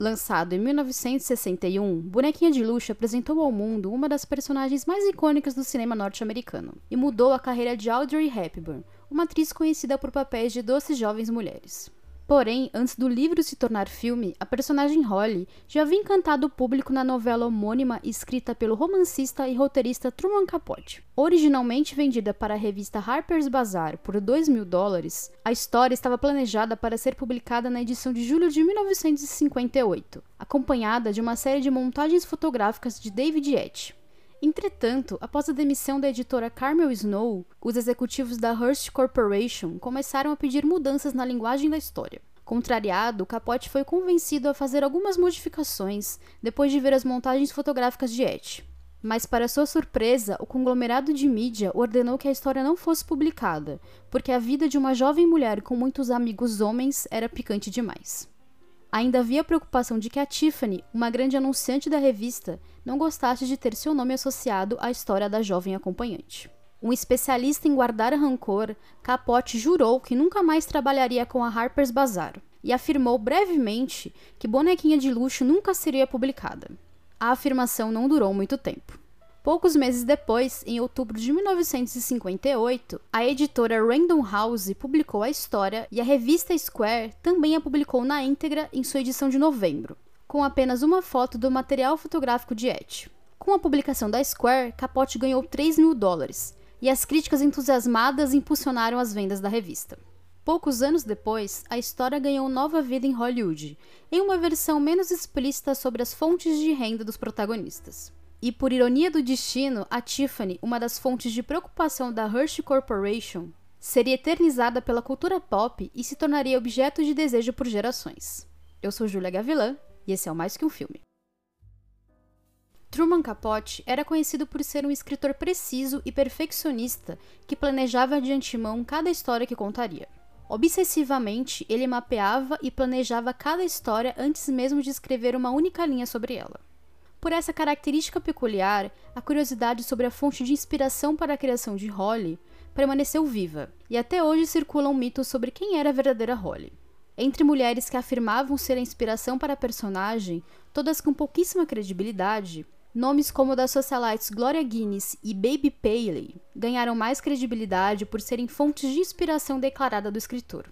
Lançado em 1961, Bonequinha de Luxo apresentou ao mundo uma das personagens mais icônicas do cinema norte-americano e mudou a carreira de Audrey Hepburn, uma atriz conhecida por papéis de doces jovens mulheres. Porém, antes do livro se tornar filme, a personagem Holly já havia encantado o público na novela homônima escrita pelo romancista e roteirista Truman Capote. Originalmente vendida para a revista Harper's Bazaar por 2 mil dólares, a história estava planejada para ser publicada na edição de julho de 1958, acompanhada de uma série de montagens fotográficas de David Etch. Entretanto, após a demissão da editora Carmel Snow, os executivos da Hearst Corporation começaram a pedir mudanças na linguagem da história. Contrariado, Capote foi convencido a fazer algumas modificações depois de ver as montagens fotográficas de Etch. Mas, para sua surpresa, o conglomerado de mídia ordenou que a história não fosse publicada, porque a vida de uma jovem mulher com muitos amigos homens era picante demais. Ainda havia preocupação de que a Tiffany, uma grande anunciante da revista, não gostasse de ter seu nome associado à história da jovem acompanhante. Um especialista em guardar rancor, Capote jurou que nunca mais trabalharia com a Harper's Bazaar e afirmou brevemente que Bonequinha de Luxo nunca seria publicada. A afirmação não durou muito tempo. Poucos meses depois, em outubro de 1958, a editora Random House publicou a história e a revista Square também a publicou na íntegra em sua edição de novembro, com apenas uma foto do material fotográfico de Etch. Com a publicação da Square, Capote ganhou 3 mil dólares, e as críticas entusiasmadas impulsionaram as vendas da revista. Poucos anos depois, a história ganhou nova vida em Hollywood, em uma versão menos explícita sobre as fontes de renda dos protagonistas. E por ironia do destino, a Tiffany, uma das fontes de preocupação da Hershey Corporation, seria eternizada pela cultura pop e se tornaria objeto de desejo por gerações. Eu sou Julia Gavilan e esse é o Mais Que Um Filme. Truman Capote era conhecido por ser um escritor preciso e perfeccionista que planejava de antemão cada história que contaria. Obsessivamente, ele mapeava e planejava cada história antes mesmo de escrever uma única linha sobre ela. Por essa característica peculiar, a curiosidade sobre a fonte de inspiração para a criação de Holly permaneceu viva, e até hoje circulam mitos sobre quem era a verdadeira Holly. Entre mulheres que afirmavam ser a inspiração para a personagem, todas com pouquíssima credibilidade, nomes como das socialites Gloria Guinness e Baby Paley ganharam mais credibilidade por serem fontes de inspiração declarada do escritor.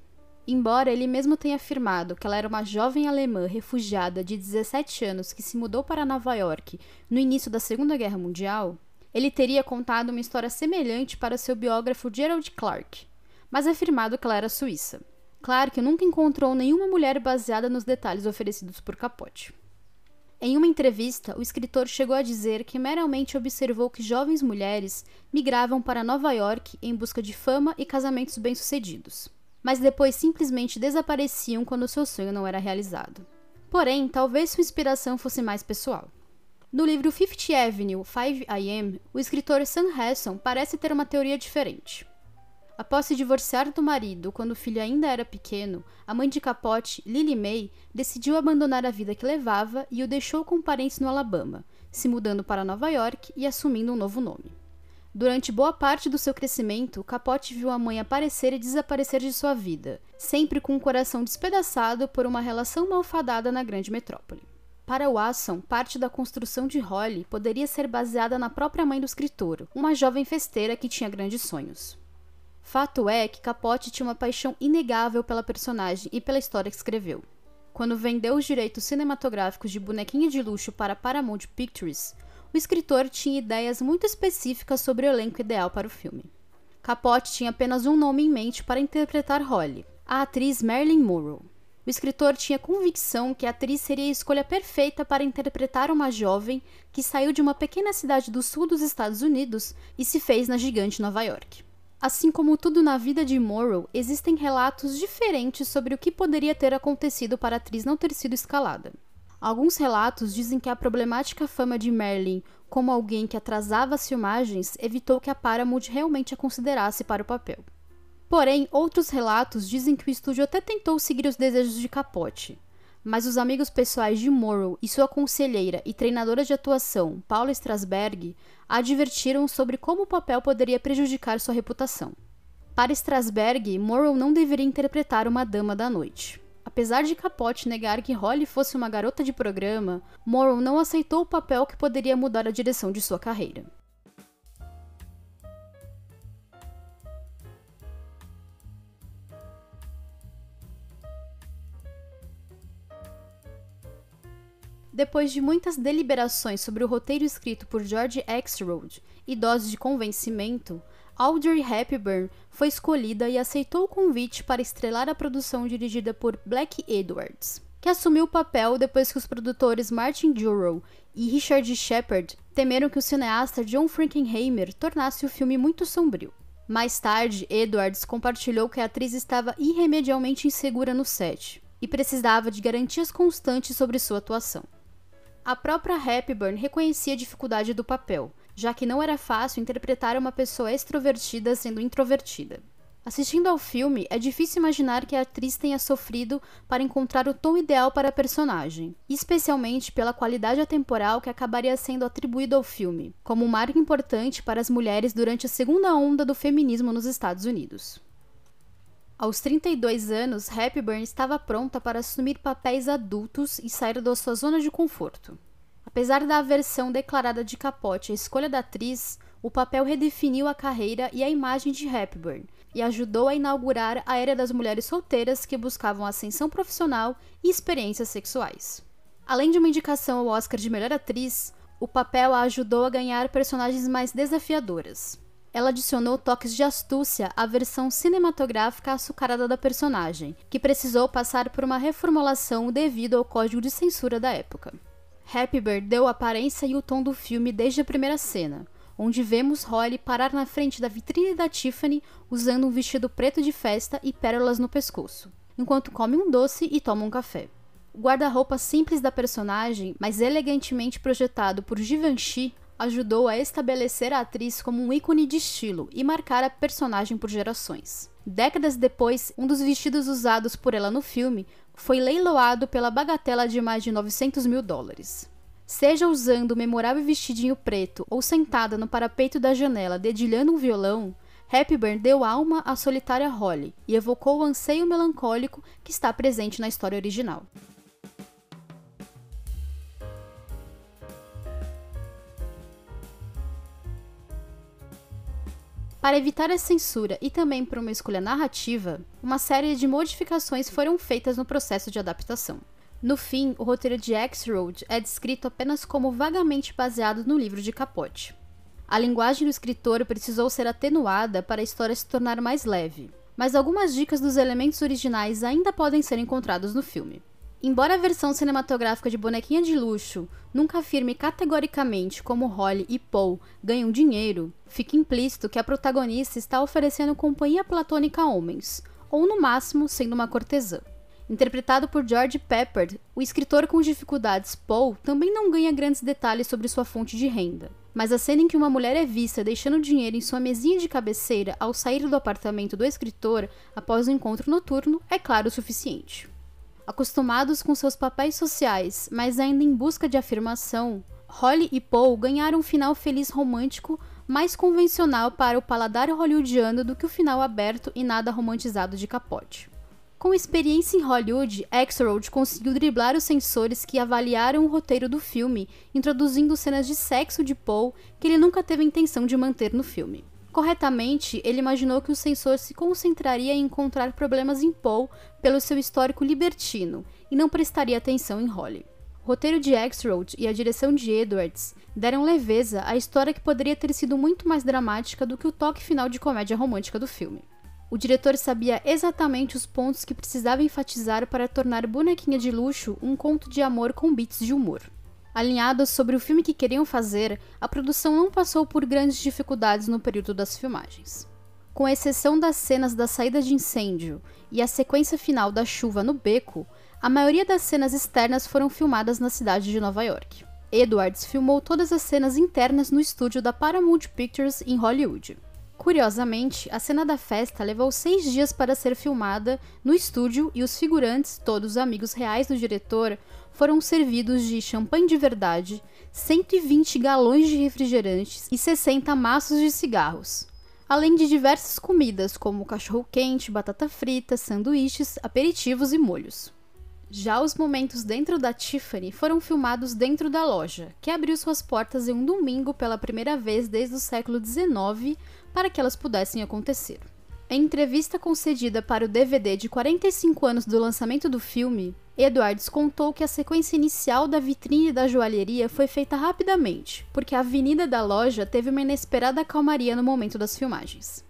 Embora ele mesmo tenha afirmado que ela era uma jovem alemã refugiada de 17 anos que se mudou para Nova York no início da Segunda Guerra Mundial, ele teria contado uma história semelhante para seu biógrafo Gerald Clark, mas afirmado que ela era suíça. Clark nunca encontrou nenhuma mulher baseada nos detalhes oferecidos por Capote. Em uma entrevista, o escritor chegou a dizer que meramente observou que jovens mulheres migravam para Nova York em busca de fama e casamentos bem-sucedidos mas depois simplesmente desapareciam quando seu sonho não era realizado. Porém, talvez sua inspiração fosse mais pessoal. No livro Fifth Avenue, 5 I.M., o escritor Sam Hasson parece ter uma teoria diferente. Após se divorciar do marido quando o filho ainda era pequeno, a mãe de Capote, Lily May, decidiu abandonar a vida que levava e o deixou com parentes no Alabama, se mudando para Nova York e assumindo um novo nome. Durante boa parte do seu crescimento, Capote viu a mãe aparecer e desaparecer de sua vida, sempre com o coração despedaçado por uma relação malfadada na grande metrópole. Para Watson, parte da construção de Holly poderia ser baseada na própria mãe do escritor, uma jovem festeira que tinha grandes sonhos. Fato é que Capote tinha uma paixão inegável pela personagem e pela história que escreveu. Quando vendeu os direitos cinematográficos de Bonequinha de Luxo para Paramount Pictures, o escritor tinha ideias muito específicas sobre o elenco ideal para o filme. Capote tinha apenas um nome em mente para interpretar Holly, a atriz Marilyn Monroe. O escritor tinha convicção que a atriz seria a escolha perfeita para interpretar uma jovem que saiu de uma pequena cidade do sul dos Estados Unidos e se fez na gigante Nova York. Assim como tudo na vida de Morrow, existem relatos diferentes sobre o que poderia ter acontecido para a atriz não ter sido escalada. Alguns relatos dizem que a problemática fama de Merlin como alguém que atrasava as filmagens evitou que a Paramount realmente a considerasse para o papel. Porém, outros relatos dizem que o estúdio até tentou seguir os desejos de Capote, mas os amigos pessoais de Morrow e sua conselheira e treinadora de atuação, Paula Strasberg, advertiram sobre como o papel poderia prejudicar sua reputação. Para Strasberg, Morrow não deveria interpretar uma dama da noite. Apesar de Capote negar que Holly fosse uma garota de programa, Morrow não aceitou o papel que poderia mudar a direção de sua carreira. Depois de muitas deliberações sobre o roteiro escrito por George Axelrod e doses de convencimento, Audrey Hepburn foi escolhida e aceitou o convite para estrelar a produção dirigida por Black Edwards, que assumiu o papel depois que os produtores Martin Jurrow e Richard Shepard temeram que o cineasta John Frankenheimer tornasse o filme muito sombrio. Mais tarde, Edwards compartilhou que a atriz estava irremediavelmente insegura no set e precisava de garantias constantes sobre sua atuação. A própria Hepburn reconhecia a dificuldade do papel, já que não era fácil interpretar uma pessoa extrovertida sendo introvertida. Assistindo ao filme, é difícil imaginar que a atriz tenha sofrido para encontrar o tom ideal para a personagem, especialmente pela qualidade atemporal que acabaria sendo atribuído ao filme, como um marco importante para as mulheres durante a segunda onda do feminismo nos Estados Unidos. Aos 32 anos, Hepburn estava pronta para assumir papéis adultos e sair da sua zona de conforto. Apesar da aversão declarada de Capote à escolha da atriz, o papel redefiniu a carreira e a imagem de Hepburn e ajudou a inaugurar a era das mulheres solteiras que buscavam ascensão profissional e experiências sexuais. Além de uma indicação ao Oscar de melhor atriz, o papel a ajudou a ganhar personagens mais desafiadoras ela adicionou toques de astúcia à versão cinematográfica açucarada da personagem, que precisou passar por uma reformulação devido ao código de censura da época. Happy Bird deu a aparência e o tom do filme desde a primeira cena, onde vemos Holly parar na frente da vitrine da Tiffany usando um vestido preto de festa e pérolas no pescoço, enquanto come um doce e toma um café. O guarda-roupa simples da personagem, mas elegantemente projetado por Givenchy, ajudou a estabelecer a atriz como um ícone de estilo e marcar a personagem por gerações. Décadas depois, um dos vestidos usados por ela no filme foi leiloado pela bagatela de mais de 900 mil dólares. Seja usando o memorável vestidinho preto ou sentada no parapeito da janela dedilhando um violão, Hepburn deu alma à solitária Holly e evocou o anseio melancólico que está presente na história original. Para evitar a censura e também por uma escolha narrativa, uma série de modificações foram feitas no processo de adaptação. No fim, o roteiro de X-Road é descrito apenas como vagamente baseado no livro de Capote. A linguagem do escritor precisou ser atenuada para a história se tornar mais leve, mas algumas dicas dos elementos originais ainda podem ser encontrados no filme. Embora a versão cinematográfica de Bonequinha de Luxo nunca afirme categoricamente como Holly e Paul ganham dinheiro, fica implícito que a protagonista está oferecendo companhia platônica a homens, ou no máximo sendo uma cortesã. Interpretado por George Pepper, o escritor com dificuldades Paul também não ganha grandes detalhes sobre sua fonte de renda. Mas a cena em que uma mulher é vista deixando dinheiro em sua mesinha de cabeceira ao sair do apartamento do escritor após o um encontro noturno é claro o suficiente. Acostumados com seus papéis sociais, mas ainda em busca de afirmação, Holly e Paul ganharam um final feliz romântico mais convencional para o paladar hollywoodiano do que o final aberto e nada romantizado de Capote. Com experiência em Hollywood, Axelrod conseguiu driblar os censores que avaliaram o roteiro do filme, introduzindo cenas de sexo de Paul que ele nunca teve intenção de manter no filme. Corretamente, ele imaginou que o censor se concentraria em encontrar problemas em Paul pelo seu histórico libertino e não prestaria atenção em Holly. O roteiro de Axelrod e a direção de Edwards deram leveza à história que poderia ter sido muito mais dramática do que o toque final de comédia romântica do filme. O diretor sabia exatamente os pontos que precisava enfatizar para tornar Bonequinha de Luxo um conto de amor com bits de humor. Alinhados sobre o filme que queriam fazer, a produção não passou por grandes dificuldades no período das filmagens. Com exceção das cenas da saída de incêndio e a sequência final da chuva no beco, a maioria das cenas externas foram filmadas na cidade de Nova York. Edwards filmou todas as cenas internas no estúdio da Paramount Pictures em Hollywood. Curiosamente, a cena da festa levou seis dias para ser filmada no estúdio e os figurantes, todos amigos reais do diretor, foram servidos de champanhe de verdade, 120 galões de refrigerantes e 60 maços de cigarros, além de diversas comidas como cachorro-quente, batata frita, sanduíches, aperitivos e molhos. Já os momentos dentro da Tiffany foram filmados dentro da loja, que abriu suas portas em um domingo pela primeira vez desde o século XIX para que elas pudessem acontecer. Em entrevista concedida para o DVD de 45 anos do lançamento do filme, Edwards contou que a sequência inicial da vitrine da joalheria foi feita rapidamente, porque a avenida da loja teve uma inesperada calmaria no momento das filmagens.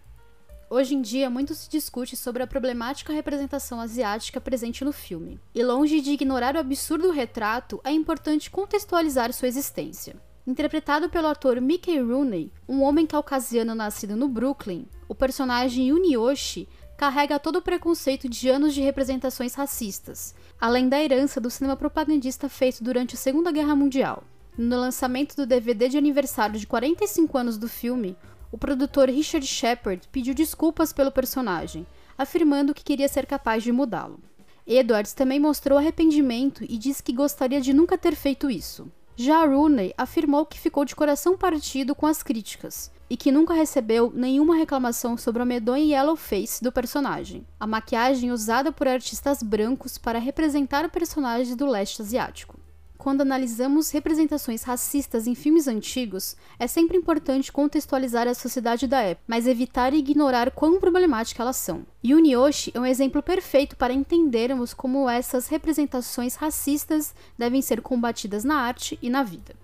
Hoje em dia, muito se discute sobre a problemática representação asiática presente no filme, e longe de ignorar o absurdo retrato, é importante contextualizar sua existência. Interpretado pelo ator Mickey Rooney, um homem caucasiano nascido no Brooklyn, o personagem Yunioshi carrega todo o preconceito de anos de representações racistas, além da herança do cinema propagandista feito durante a Segunda Guerra Mundial. No lançamento do DVD de aniversário de 45 anos do filme, o produtor Richard Shepard pediu desculpas pelo personagem, afirmando que queria ser capaz de mudá-lo. Edwards também mostrou arrependimento e disse que gostaria de nunca ter feito isso. Já Rooney afirmou que ficou de coração partido com as críticas e que nunca recebeu nenhuma reclamação sobre a medonha yellow face do personagem, a maquiagem usada por artistas brancos para representar personagens do leste asiático. Quando analisamos representações racistas em filmes antigos, é sempre importante contextualizar a sociedade da época, mas evitar e ignorar quão problemáticas elas são. Yunioshi é um exemplo perfeito para entendermos como essas representações racistas devem ser combatidas na arte e na vida.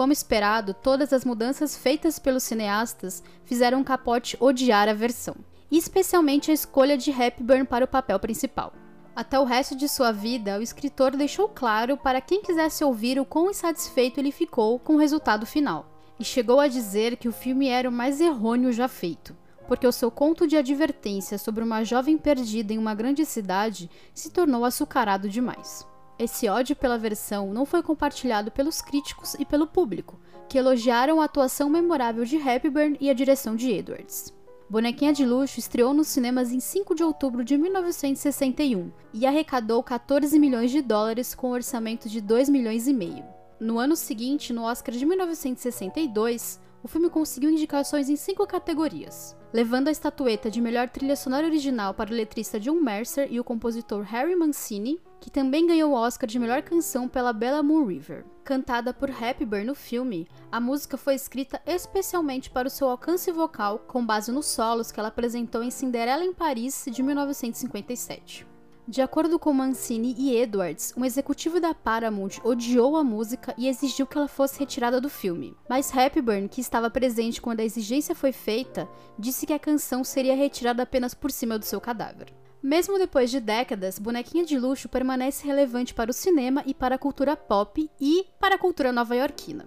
Como esperado, todas as mudanças feitas pelos cineastas fizeram Capote odiar a versão especialmente a escolha de Hepburn para o papel principal. Até o resto de sua vida, o escritor deixou claro para quem quisesse ouvir o quão insatisfeito ele ficou com o resultado final, e chegou a dizer que o filme era o mais errôneo já feito, porque o seu conto de advertência sobre uma jovem perdida em uma grande cidade se tornou açucarado demais. Esse ódio pela versão não foi compartilhado pelos críticos e pelo público, que elogiaram a atuação memorável de Hepburn e a direção de Edwards. Bonequinha de Luxo estreou nos cinemas em 5 de outubro de 1961 e arrecadou 14 milhões de dólares com um orçamento de 2 milhões e meio. No ano seguinte, no Oscar de 1962, o filme conseguiu indicações em cinco categorias, levando a estatueta de melhor trilha sonora original para o letrista John Mercer e o compositor Harry Mancini, que também ganhou o Oscar de melhor canção pela Bella Moon River. Cantada por Hepburn no filme, a música foi escrita especialmente para o seu alcance vocal, com base nos solos que ela apresentou em Cinderela em Paris de 1957. De acordo com Mancini e Edwards, um executivo da Paramount odiou a música e exigiu que ela fosse retirada do filme. Mas Hepburn, que estava presente quando a exigência foi feita, disse que a canção seria retirada apenas por cima do seu cadáver. Mesmo depois de décadas, Bonequinha de Luxo permanece relevante para o cinema e para a cultura pop e para a cultura nova-iorquina.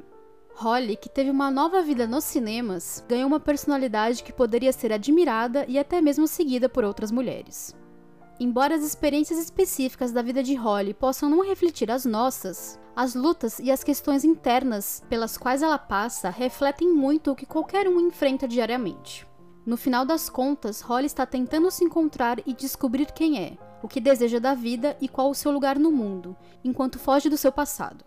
Holly, que teve uma nova vida nos cinemas, ganhou uma personalidade que poderia ser admirada e até mesmo seguida por outras mulheres. Embora as experiências específicas da vida de Holly possam não refletir as nossas, as lutas e as questões internas pelas quais ela passa refletem muito o que qualquer um enfrenta diariamente. No final das contas, Holly está tentando se encontrar e descobrir quem é, o que deseja da vida e qual o seu lugar no mundo, enquanto foge do seu passado.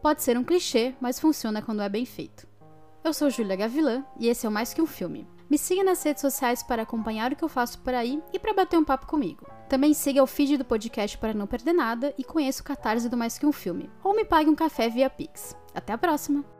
Pode ser um clichê, mas funciona quando é bem feito. Eu sou Julia Gavilã e esse é o Mais Que Um Filme. Me siga nas redes sociais para acompanhar o que eu faço por aí e para bater um papo comigo. Também siga o feed do podcast para não perder nada e conheça o catarse do Mais Que Um Filme. Ou me pague um café via Pix. Até a próxima!